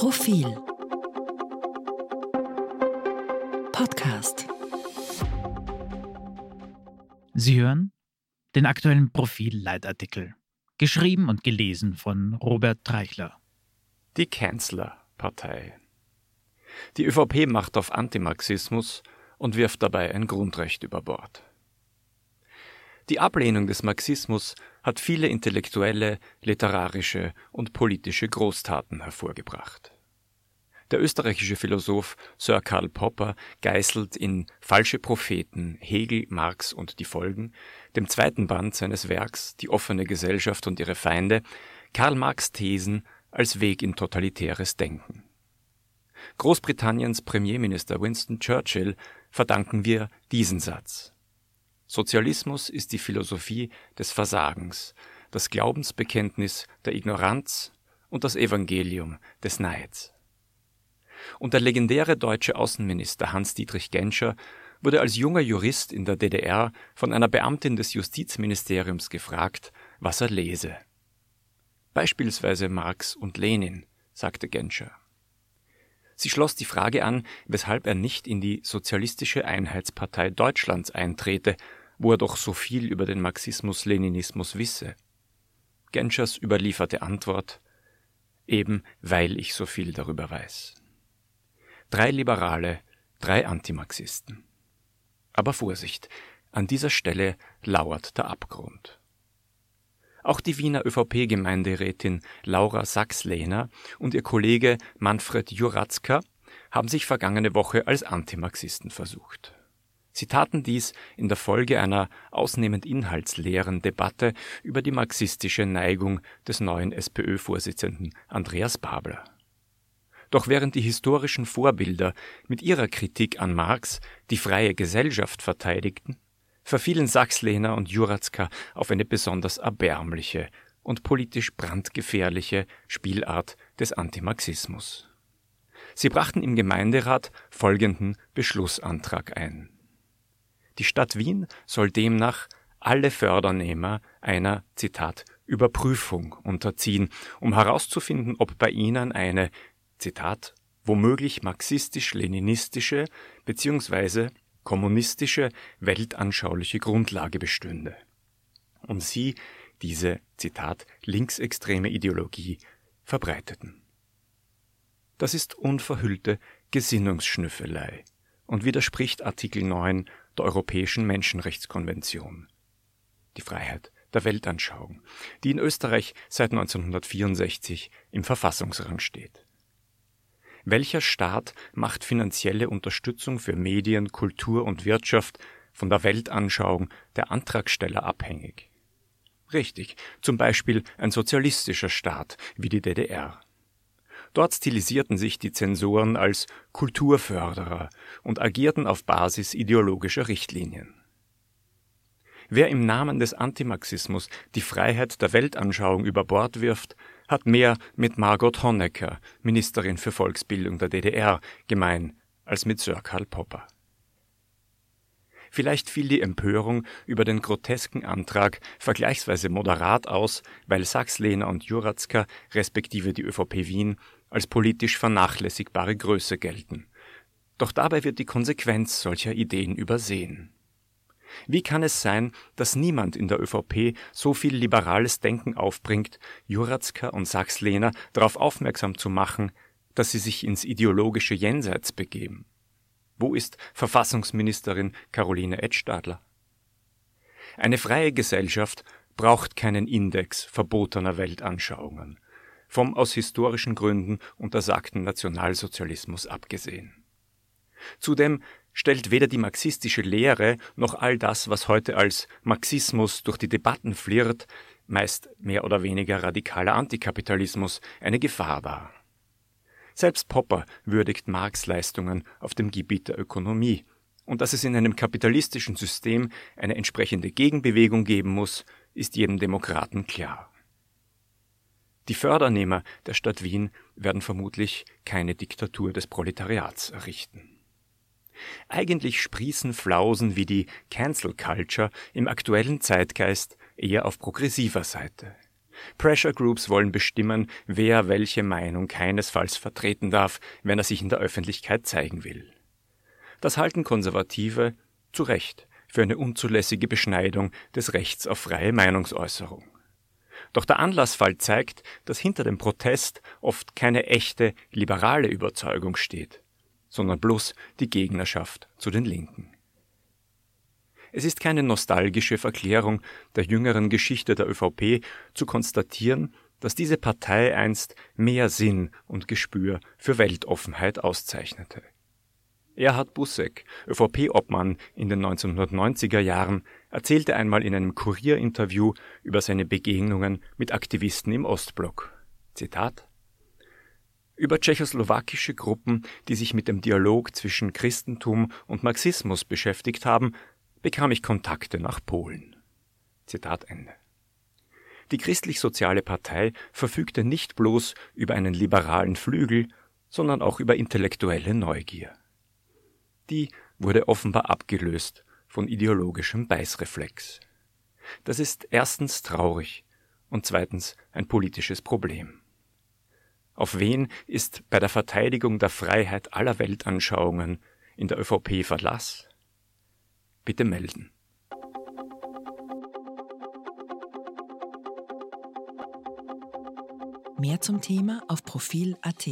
Profil Podcast Sie hören den aktuellen Profil-Leitartikel, geschrieben und gelesen von Robert Treichler. Die Kanzlerpartei. Die ÖVP macht auf Antimarxismus und wirft dabei ein Grundrecht über Bord. Die Ablehnung des Marxismus hat viele intellektuelle, literarische und politische Großtaten hervorgebracht. Der österreichische Philosoph Sir Karl Popper geißelt in Falsche Propheten Hegel, Marx und die Folgen, dem zweiten Band seines Werks Die offene Gesellschaft und ihre Feinde, Karl Marx Thesen als Weg in totalitäres Denken. Großbritanniens Premierminister Winston Churchill verdanken wir diesen Satz. Sozialismus ist die Philosophie des Versagens, das Glaubensbekenntnis der Ignoranz und das Evangelium des Neids. Und der legendäre deutsche Außenminister Hans-Dietrich Genscher wurde als junger Jurist in der DDR von einer Beamtin des Justizministeriums gefragt, was er lese. Beispielsweise Marx und Lenin, sagte Genscher. Sie schloss die Frage an, weshalb er nicht in die Sozialistische Einheitspartei Deutschlands eintrete wo er doch so viel über den Marxismus-Leninismus wisse. Genschers überlieferte Antwort eben weil ich so viel darüber weiß. Drei Liberale, drei Antimarxisten. Aber Vorsicht, an dieser Stelle lauert der Abgrund. Auch die Wiener ÖVP-Gemeinderätin Laura Sachs-Lehner und ihr Kollege Manfred Juratzka haben sich vergangene Woche als Antimarxisten versucht. Sie taten dies in der Folge einer ausnehmend inhaltsleeren Debatte über die marxistische Neigung des neuen SPÖ-Vorsitzenden Andreas Babler. Doch während die historischen Vorbilder mit ihrer Kritik an Marx die freie Gesellschaft verteidigten, verfielen Sachslehner und Juratzka auf eine besonders erbärmliche und politisch brandgefährliche Spielart des Antimarxismus. Sie brachten im Gemeinderat folgenden Beschlussantrag ein die Stadt Wien soll demnach alle Fördernehmer einer, Zitat, Überprüfung unterziehen, um herauszufinden, ob bei ihnen eine, Zitat, womöglich marxistisch-leninistische bzw. kommunistische weltanschauliche Grundlage bestünde. Und sie diese, Zitat, linksextreme Ideologie verbreiteten. Das ist unverhüllte Gesinnungsschnüffelei und widerspricht Artikel 9 der Europäischen Menschenrechtskonvention. Die Freiheit der Weltanschauung, die in Österreich seit 1964 im Verfassungsrang steht. Welcher Staat macht finanzielle Unterstützung für Medien, Kultur und Wirtschaft von der Weltanschauung der Antragsteller abhängig? Richtig, zum Beispiel ein sozialistischer Staat wie die DDR. Dort stilisierten sich die Zensoren als Kulturförderer und agierten auf Basis ideologischer Richtlinien. Wer im Namen des Antimarxismus die Freiheit der Weltanschauung über Bord wirft, hat mehr mit Margot Honecker, Ministerin für Volksbildung der DDR, gemein als mit Sir Karl Popper. Vielleicht fiel die Empörung über den grotesken Antrag vergleichsweise moderat aus, weil Sachs-Lehner und Juratzka respektive die ÖVP Wien als politisch vernachlässigbare Größe gelten. Doch dabei wird die Konsequenz solcher Ideen übersehen. Wie kann es sein, dass niemand in der ÖVP so viel liberales Denken aufbringt, Juratzka und Sachs-Lehner darauf aufmerksam zu machen, dass sie sich ins ideologische Jenseits begeben? Wo ist Verfassungsministerin Caroline Edstadler? Eine freie Gesellschaft braucht keinen Index verbotener Weltanschauungen vom aus historischen Gründen untersagten Nationalsozialismus abgesehen. Zudem stellt weder die marxistische Lehre noch all das, was heute als Marxismus durch die Debatten flirrt, meist mehr oder weniger radikaler Antikapitalismus, eine Gefahr dar. Selbst Popper würdigt Marx Leistungen auf dem Gebiet der Ökonomie, und dass es in einem kapitalistischen System eine entsprechende Gegenbewegung geben muss, ist jedem Demokraten klar. Die Fördernehmer der Stadt Wien werden vermutlich keine Diktatur des Proletariats errichten. Eigentlich sprießen Flausen wie die Cancel Culture im aktuellen Zeitgeist eher auf progressiver Seite. Pressure Groups wollen bestimmen, wer welche Meinung keinesfalls vertreten darf, wenn er sich in der Öffentlichkeit zeigen will. Das halten Konservative zu Recht für eine unzulässige Beschneidung des Rechts auf freie Meinungsäußerung. Doch der Anlassfall zeigt, dass hinter dem Protest oft keine echte liberale Überzeugung steht, sondern bloß die Gegnerschaft zu den Linken. Es ist keine nostalgische Verklärung der jüngeren Geschichte der ÖVP zu konstatieren, dass diese Partei einst mehr Sinn und Gespür für Weltoffenheit auszeichnete. Erhard Busseck, ÖVP-Obmann in den 1990er Jahren, erzählte einmal in einem Kurierinterview über seine Begegnungen mit Aktivisten im Ostblock. Zitat über tschechoslowakische Gruppen, die sich mit dem Dialog zwischen Christentum und Marxismus beschäftigt haben, bekam ich Kontakte nach Polen. Zitat Ende. Die christlich-soziale Partei verfügte nicht bloß über einen liberalen Flügel, sondern auch über intellektuelle Neugier. Die wurde offenbar abgelöst von ideologischem Beißreflex. Das ist erstens traurig und zweitens ein politisches Problem. Auf wen ist bei der Verteidigung der Freiheit aller Weltanschauungen in der ÖVP Verlass? Bitte melden. Mehr zum Thema auf Profil.at.